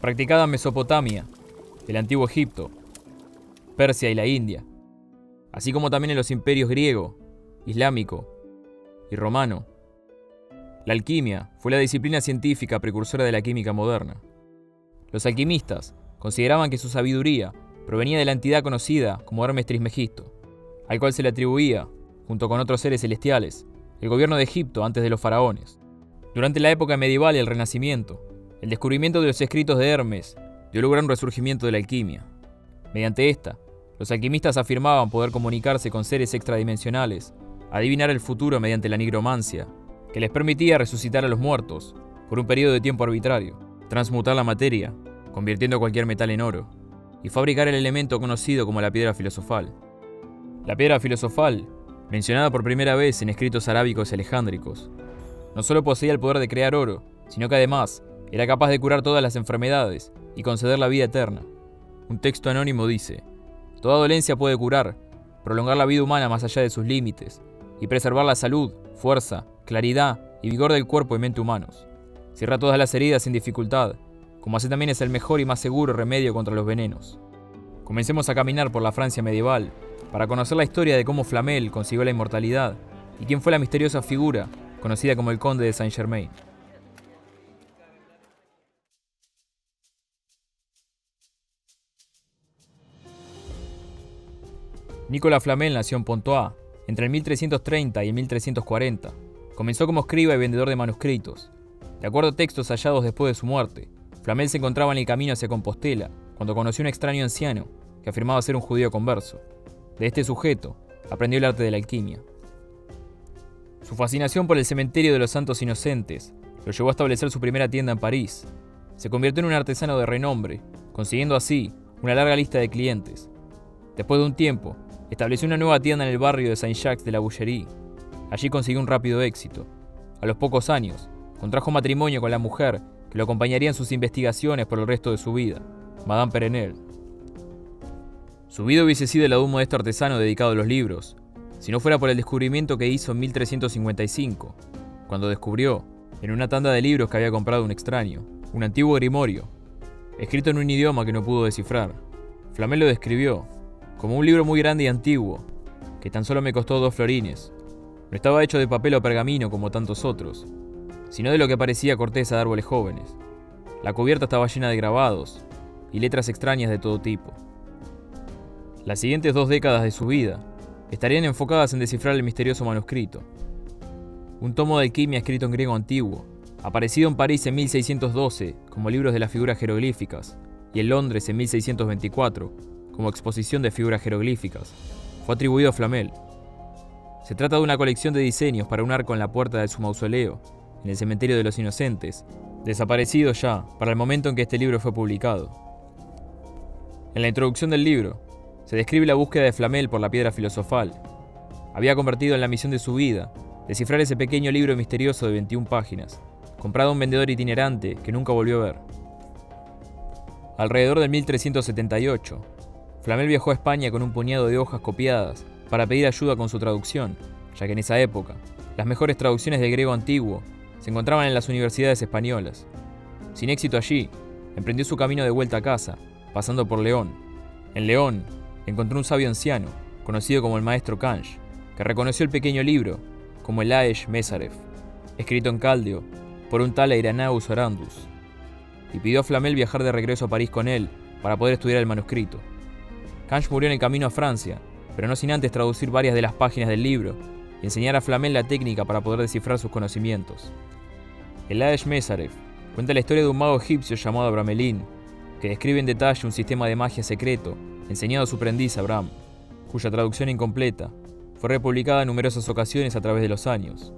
practicada en Mesopotamia, el antiguo Egipto, Persia y la India, así como también en los imperios griego, islámico y romano. La alquimia fue la disciplina científica precursora de la química moderna. Los alquimistas consideraban que su sabiduría provenía de la entidad conocida como Hermes Trismegisto, al cual se le atribuía, junto con otros seres celestiales, el gobierno de Egipto antes de los faraones. Durante la época medieval y el Renacimiento, el descubrimiento de los escritos de Hermes dio lugar a un resurgimiento de la alquimia. Mediante esta, los alquimistas afirmaban poder comunicarse con seres extradimensionales, adivinar el futuro mediante la nigromancia, que les permitía resucitar a los muertos por un periodo de tiempo arbitrario, transmutar la materia, convirtiendo cualquier metal en oro, y fabricar el elemento conocido como la piedra filosofal. La piedra filosofal, mencionada por primera vez en escritos arábicos y alejándricos, no solo poseía el poder de crear oro, sino que además era capaz de curar todas las enfermedades y conceder la vida eterna. Un texto anónimo dice, Toda dolencia puede curar, prolongar la vida humana más allá de sus límites y preservar la salud, fuerza, claridad y vigor del cuerpo y mente humanos. Cierra todas las heridas sin dificultad, como así también es el mejor y más seguro remedio contra los venenos. Comencemos a caminar por la Francia medieval para conocer la historia de cómo Flamel consiguió la inmortalidad y quién fue la misteriosa figura conocida como el Conde de Saint-Germain. Nicolas Flamel nació en Pontois entre el 1330 y el 1340. Comenzó como escriba y vendedor de manuscritos. De acuerdo a textos hallados después de su muerte, Flamel se encontraba en el camino hacia Compostela cuando conoció a un extraño anciano que afirmaba ser un judío converso. De este sujeto aprendió el arte de la alquimia. Su fascinación por el cementerio de los santos inocentes lo llevó a establecer su primera tienda en París. Se convirtió en un artesano de renombre, consiguiendo así una larga lista de clientes. Después de un tiempo, estableció una nueva tienda en el barrio de Saint-Jacques de la Boucherie. Allí consiguió un rápido éxito. A los pocos años, contrajo matrimonio con la mujer que lo acompañaría en sus investigaciones por el resto de su vida, Madame Perenel. Su vida hubiese sido la de un modesto artesano dedicado a los libros, si no fuera por el descubrimiento que hizo en 1355, cuando descubrió, en una tanda de libros que había comprado un extraño, un antiguo grimorio, escrito en un idioma que no pudo descifrar. Flamel lo describió como un libro muy grande y antiguo, que tan solo me costó dos florines. No estaba hecho de papel o pergamino como tantos otros, sino de lo que parecía corteza de árboles jóvenes. La cubierta estaba llena de grabados y letras extrañas de todo tipo. Las siguientes dos décadas de su vida estarían enfocadas en descifrar el misterioso manuscrito. Un tomo de alquimia escrito en griego antiguo, aparecido en París en 1612 como libros de las figuras jeroglíficas y en Londres en 1624 como exposición de figuras jeroglíficas, fue atribuido a Flamel. Se trata de una colección de diseños para un arco en la puerta de su mausoleo, en el cementerio de los inocentes, desaparecido ya para el momento en que este libro fue publicado. En la introducción del libro, se describe la búsqueda de Flamel por la piedra filosofal. Había convertido en la misión de su vida descifrar ese pequeño libro misterioso de 21 páginas, comprado a un vendedor itinerante que nunca volvió a ver. Alrededor del 1378, Flamel viajó a España con un puñado de hojas copiadas para pedir ayuda con su traducción, ya que en esa época las mejores traducciones del griego antiguo se encontraban en las universidades españolas. Sin éxito allí, emprendió su camino de vuelta a casa, pasando por León. En León, encontró un sabio anciano, conocido como el maestro Kanch, que reconoció el pequeño libro como el Aesh Mesarev, escrito en caldeo por un tal Eiranaus Orandus, y pidió a Flamel viajar de regreso a París con él para poder estudiar el manuscrito. Kanch murió en el camino a Francia, pero no sin antes traducir varias de las páginas del libro y enseñar a Flamel la técnica para poder descifrar sus conocimientos. El Aesh Mesarev cuenta la historia de un mago egipcio llamado Abramelin, que describe en detalle un sistema de magia secreto enseñado a su aprendiz Abraham, cuya traducción incompleta fue republicada en numerosas ocasiones a través de los años.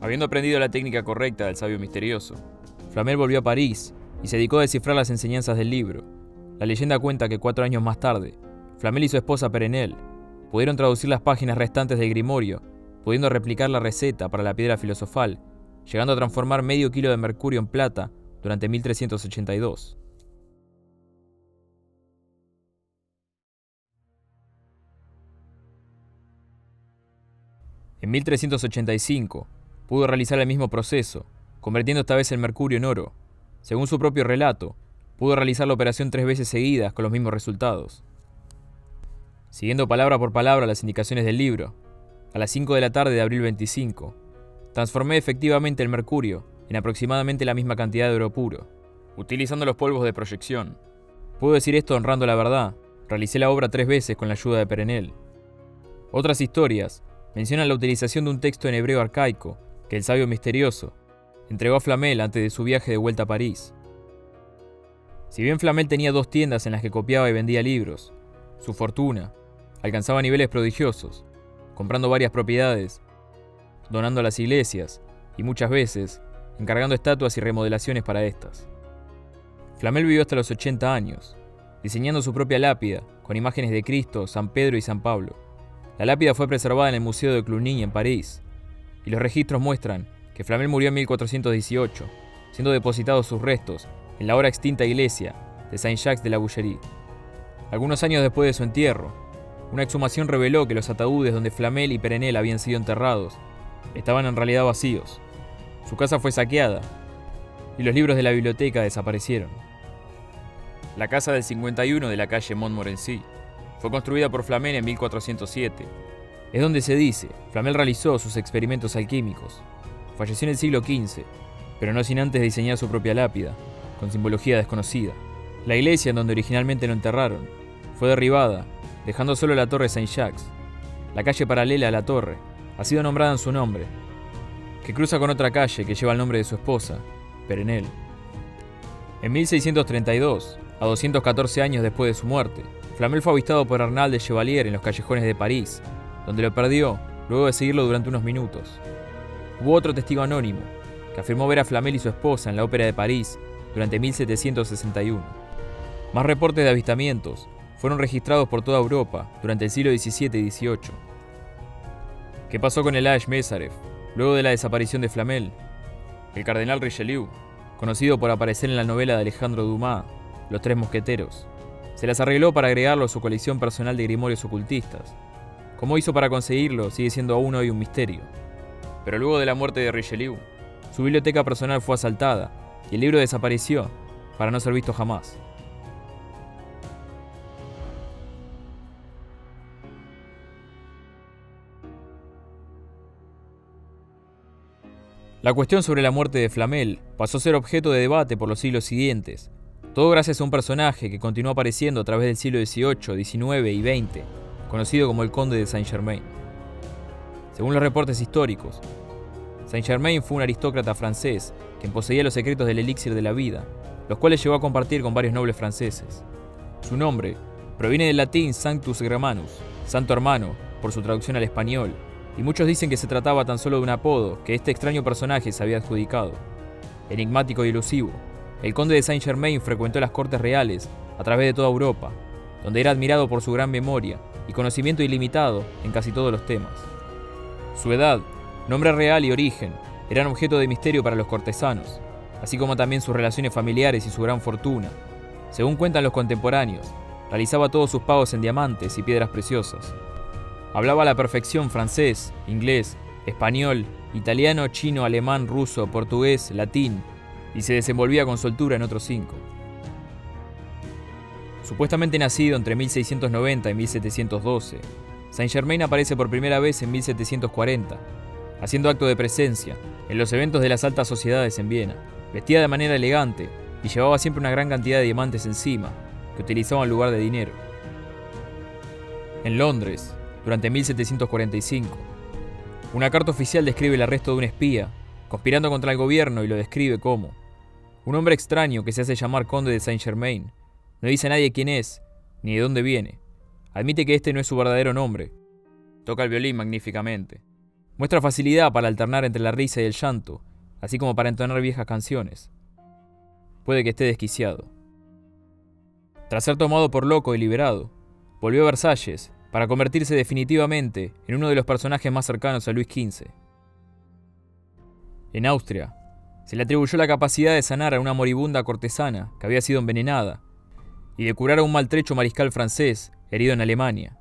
Habiendo aprendido la técnica correcta del sabio misterioso, Flamel volvió a París y se dedicó a descifrar las enseñanzas del libro. La leyenda cuenta que cuatro años más tarde, Flamel y su esposa Perenel pudieron traducir las páginas restantes del Grimorio, pudiendo replicar la receta para la piedra filosofal, llegando a transformar medio kilo de mercurio en plata durante 1382. En 1385 pudo realizar el mismo proceso, convirtiendo esta vez el mercurio en oro. según su propio relato, pudo realizar la operación tres veces seguidas con los mismos resultados. Siguiendo palabra por palabra las indicaciones del libro, a las 5 de la tarde de abril 25, transformé efectivamente el mercurio en aproximadamente la misma cantidad de oro puro, utilizando los polvos de proyección. Puedo decir esto honrando la verdad, realicé la obra tres veces con la ayuda de Perenel. Otras historias mencionan la utilización de un texto en hebreo arcaico que el sabio misterioso entregó a Flamel antes de su viaje de vuelta a París. Si bien Flamel tenía dos tiendas en las que copiaba y vendía libros, su fortuna alcanzaba niveles prodigiosos, comprando varias propiedades, donando a las iglesias y muchas veces encargando estatuas y remodelaciones para estas. Flamel vivió hasta los 80 años, diseñando su propia lápida con imágenes de Cristo, San Pedro y San Pablo. La lápida fue preservada en el Museo de Cluny en París, y los registros muestran que Flamel murió en 1418, siendo depositados sus restos en la ahora extinta iglesia de Saint-Jacques de la Boucherie. Algunos años después de su entierro, una exhumación reveló que los ataúdes donde Flamel y Perenel habían sido enterrados estaban en realidad vacíos. Su casa fue saqueada y los libros de la biblioteca desaparecieron. La casa del 51 de la calle Montmorency fue construida por Flamel en 1407. Es donde se dice, Flamel realizó sus experimentos alquímicos. Falleció en el siglo XV, pero no sin antes diseñar su propia lápida, con simbología desconocida. La iglesia en donde originalmente lo enterraron fue derribada, dejando solo la torre Saint-Jacques. La calle paralela a la torre ha sido nombrada en su nombre, que cruza con otra calle que lleva el nombre de su esposa, Perenel. En 1632, a 214 años después de su muerte, Flamel fue avistado por Arnald de Chevalier en los callejones de París, donde lo perdió luego de seguirlo durante unos minutos. Hubo otro testigo anónimo, que afirmó ver a Flamel y su esposa en la Ópera de París durante 1761. Más reportes de avistamientos fueron registrados por toda Europa durante el siglo XVII y XVIII. ¿Qué pasó con el Ash Mesarev luego de la desaparición de Flamel? El cardenal Richelieu, conocido por aparecer en la novela de Alejandro Dumas, Los Tres Mosqueteros, se las arregló para agregarlo a su colección personal de grimorios ocultistas. Cómo hizo para conseguirlo sigue siendo aún hoy un misterio. Pero luego de la muerte de Richelieu, su biblioteca personal fue asaltada y el libro desapareció para no ser visto jamás. La cuestión sobre la muerte de Flamel pasó a ser objeto de debate por los siglos siguientes, todo gracias a un personaje que continuó apareciendo a través del siglo XVIII, XIX y XX, conocido como el Conde de Saint-Germain. Según los reportes históricos, Saint-Germain fue un aristócrata francés quien poseía los secretos del elixir de la vida, los cuales llegó a compartir con varios nobles franceses. Su nombre proviene del latín Sanctus Germanus, santo hermano, por su traducción al español, y muchos dicen que se trataba tan solo de un apodo que este extraño personaje se había adjudicado. Enigmático y elusivo, el conde de Saint Germain frecuentó las cortes reales a través de toda Europa, donde era admirado por su gran memoria y conocimiento ilimitado en casi todos los temas. Su edad, nombre real y origen eran objeto de misterio para los cortesanos, así como también sus relaciones familiares y su gran fortuna. Según cuentan los contemporáneos, realizaba todos sus pagos en diamantes y piedras preciosas, Hablaba a la perfección francés, inglés, español, italiano, chino, alemán, ruso, portugués, latín, y se desenvolvía con soltura en otros cinco. Supuestamente nacido entre 1690 y 1712, Saint Germain aparece por primera vez en 1740, haciendo acto de presencia en los eventos de las altas sociedades en Viena. Vestía de manera elegante y llevaba siempre una gran cantidad de diamantes encima, que utilizaba en lugar de dinero. En Londres, durante 1745. Una carta oficial describe el arresto de un espía, conspirando contra el gobierno y lo describe como un hombre extraño que se hace llamar conde de Saint Germain. No dice a nadie quién es, ni de dónde viene. Admite que este no es su verdadero nombre. Toca el violín magníficamente. Muestra facilidad para alternar entre la risa y el llanto, así como para entonar viejas canciones. Puede que esté desquiciado. Tras ser tomado por loco y liberado, volvió a Versalles para convertirse definitivamente en uno de los personajes más cercanos a Luis XV. En Austria, se le atribuyó la capacidad de sanar a una moribunda cortesana que había sido envenenada y de curar a un maltrecho mariscal francés herido en Alemania.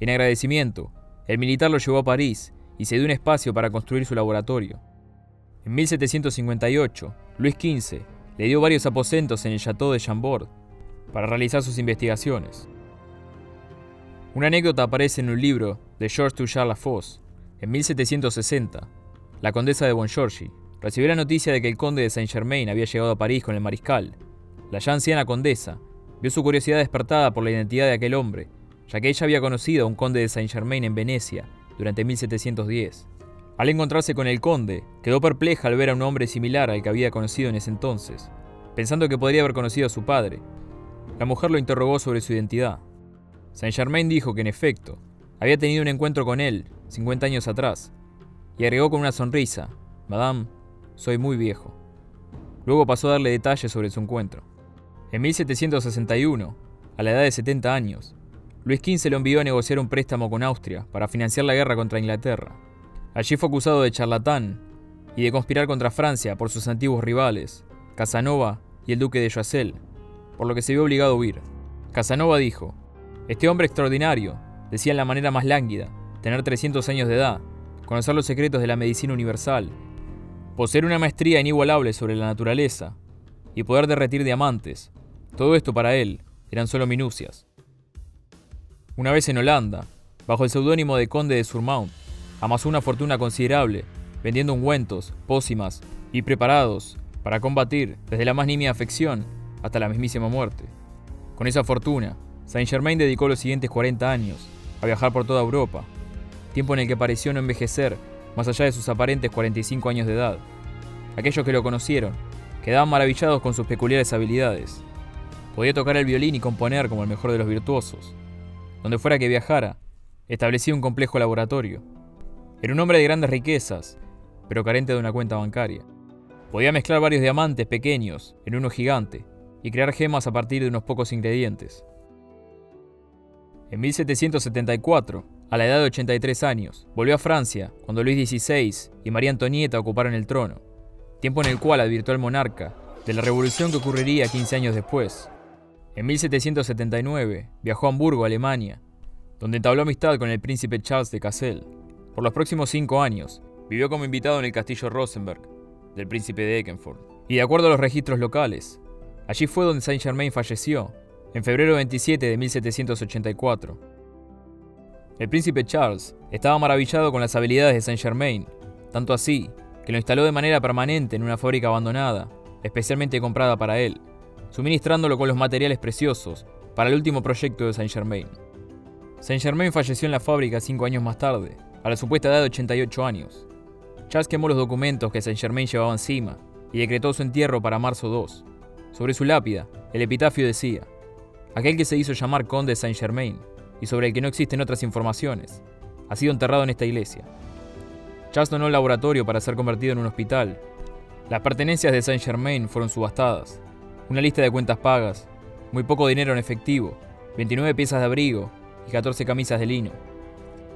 En agradecimiento, el militar lo llevó a París y se dio un espacio para construir su laboratorio. En 1758, Luis XV le dio varios aposentos en el Château de Chambord para realizar sus investigaciones. Una anécdota aparece en un libro de Georges Touchard Lafosse, en 1760. La condesa de Bonchorgy recibió la noticia de que el conde de Saint-Germain había llegado a París con el mariscal. La ya anciana condesa vio su curiosidad despertada por la identidad de aquel hombre, ya que ella había conocido a un conde de Saint-Germain en Venecia durante 1710. Al encontrarse con el conde, quedó perpleja al ver a un hombre similar al que había conocido en ese entonces, pensando que podría haber conocido a su padre. La mujer lo interrogó sobre su identidad. Saint Germain dijo que en efecto, había tenido un encuentro con él 50 años atrás, y agregó con una sonrisa, Madame, soy muy viejo. Luego pasó a darle detalles sobre su encuentro. En 1761, a la edad de 70 años, Luis XV lo envió a negociar un préstamo con Austria para financiar la guerra contra Inglaterra. Allí fue acusado de charlatán y de conspirar contra Francia por sus antiguos rivales, Casanova y el duque de Choiseul, por lo que se vio obligado a huir. Casanova dijo, Este hombre extraordinario, decía en la manera más lánguida, tener 300 años de edad, conocer los secretos de la medicina universal, poseer una maestría inigualable sobre la naturaleza y poder derretir diamantes. Todo esto para él eran solo minucias. Una vez en Holanda, bajo el seudónimo de Conde de Surmount, amasó una fortuna considerable, vendiendo ungüentos, pócimas y preparados para combatir desde la más nimia afección hasta la mismísima muerte. Con esa fortuna, Saint Germain dedicó los siguientes 40 años a viajar por toda Europa, tiempo en el que pareció no envejecer más allá de sus aparentes 45 años de edad. Aquellos que lo conocieron quedaban maravillados con sus peculiares habilidades. Podía tocar el violín y componer como el mejor de los virtuosos. Donde fuera que viajara, establecía un complejo laboratorio. Era un hombre de grandes riquezas, pero carente de una cuenta bancaria. Podía mezclar varios diamantes pequeños en uno gigante y crear gemas a partir de unos pocos ingredientes. En 1774, a la edad de 83 años, volvió a Francia cuando Luis XVI y María Antonieta ocuparon el trono, tiempo en el cual advirtió al monarca de la revolución que ocurriría 15 años después. En 1779 viajó a Hamburgo, Alemania, donde entabló amistad con el príncipe Charles de Cassel. Por los próximos cinco años, vivió como invitado en el castillo Rosenberg del príncipe de Ekenford. Y de acuerdo a los registros locales, allí fue donde Saint Germain falleció, en febrero 27 de 1784. El príncipe Charles estaba maravillado con las habilidades de Saint Germain, tanto así que lo instaló de manera permanente en una fábrica abandonada, especialmente comprada para él, suministrándolo con los materiales preciosos para el último proyecto de Saint Germain. Saint Germain falleció en la fábrica cinco años más tarde, a la supuesta edad de 88 años. Charles quemó los documentos que Saint Germain llevaba encima y decretó su entierro para marzo 2. Sobre su lápida, el epitafio decía, aquel que se hizo llamar conde Saint Germain y sobre el que no existen otras informaciones, ha sido enterrado en esta iglesia. Charles donó el laboratorio para ser convertido en un hospital. Las pertenencias de Saint Germain fueron subastadas. Una lista de cuentas pagas, muy poco dinero en efectivo, 29 piezas de abrigo y 14 camisas de lino.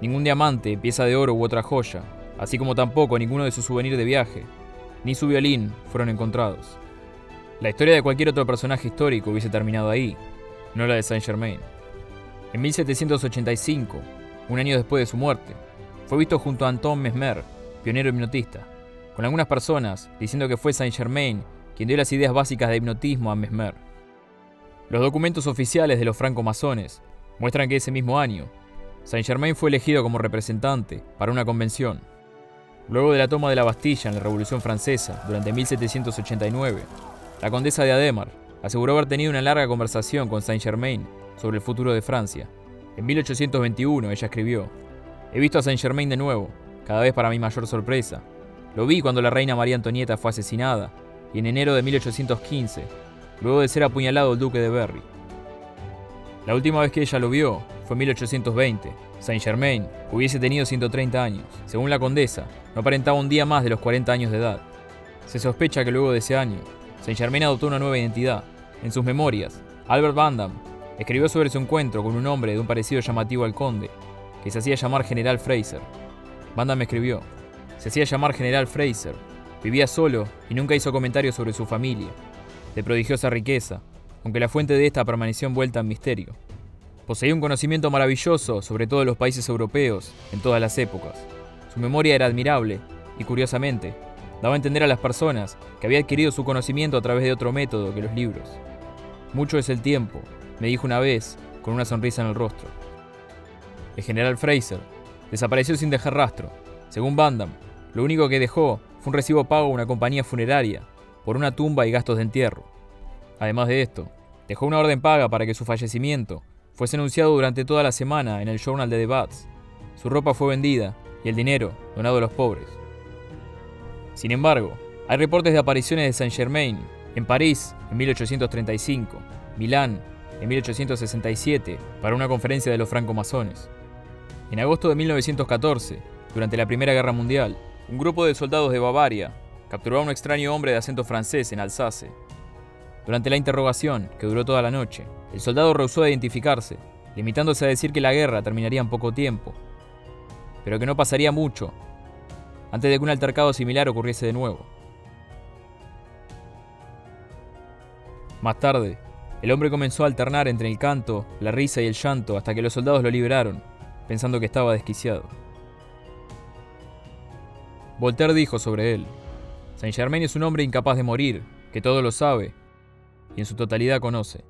Ningún diamante, pieza de oro u otra joya, así como tampoco ninguno de sus souvenirs de viaje, ni su violín fueron encontrados. La historia de cualquier otro personaje histórico hubiese terminado ahí, no la de Saint Germain. En 1785, un año después de su muerte, fue visto junto a Anton Mesmer, pionero hipnotista, con algunas personas diciendo que fue Saint Germain quien dio las ideas básicas de hipnotismo a Mesmer. Los documentos oficiales de los francomasones muestran que ese mismo año, Saint Germain fue elegido como representante para una convención. Luego de la toma de la Bastilla en la Revolución Francesa durante 1789, la condesa de Ademar aseguró haber tenido una larga conversación con Saint Germain sobre el futuro de Francia. En 1821 ella escribió, He visto a Saint Germain de nuevo, cada vez para mi mayor sorpresa. Lo vi cuando la reina María Antonieta fue asesinada, en enero de 1815, luego de ser apuñalado el duque de Berry. La última vez que ella lo vio fue en 1820. Saint Germain hubiese tenido 130 años. Según la condesa, no aparentaba un día más de los 40 años de edad. Se sospecha que luego de ese año, Saint Germain adoptó una nueva identidad. En sus memorias, Albert Van escribió sobre su encuentro con un hombre de un parecido llamativo al conde, que se hacía llamar General Fraser. Van escribió, se hacía llamar General Fraser, vivía solo y nunca hizo comentarios sobre su familia, de prodigiosa riqueza, aunque la fuente de esta permaneció envuelta en misterio. Poseía un conocimiento maravilloso sobre todos los países europeos en todas las épocas. Su memoria era admirable y, curiosamente, daba a entender a las personas que había adquirido su conocimiento a través de otro método que los libros. Mucho es el tiempo, me dijo una vez, con una sonrisa en el rostro. El general Fraser desapareció sin dejar rastro. Según Bandam, lo único que dejó un recibo pago a una compañía funeraria por una tumba y gastos de entierro. Además de esto, dejó una orden paga para que su fallecimiento fuese anunciado durante toda la semana en el Journal de Debats. Su ropa fue vendida y el dinero donado a los pobres. Sin embargo, hay reportes de apariciones de Saint-Germain en París en 1835, Milán en 1867 para una conferencia de los francomasones. En agosto de 1914, durante la Primera Guerra Mundial, un grupo de soldados de Bavaria capturó a un extraño hombre de acento francés en Alsace. Durante la interrogación, que duró toda la noche, el soldado rehusó identificarse, limitándose a decir que la guerra terminaría en poco tiempo, pero que no pasaría mucho antes de que un altercado similar ocurriese de nuevo. Más tarde, el hombre comenzó a alternar entre el canto, la risa y el llanto hasta que los soldados lo liberaron, pensando que estaba desquiciado. Voltaire dijo sobre él, Saint Germain es un hombre incapaz de morir, que todo lo sabe y en su totalidad conoce.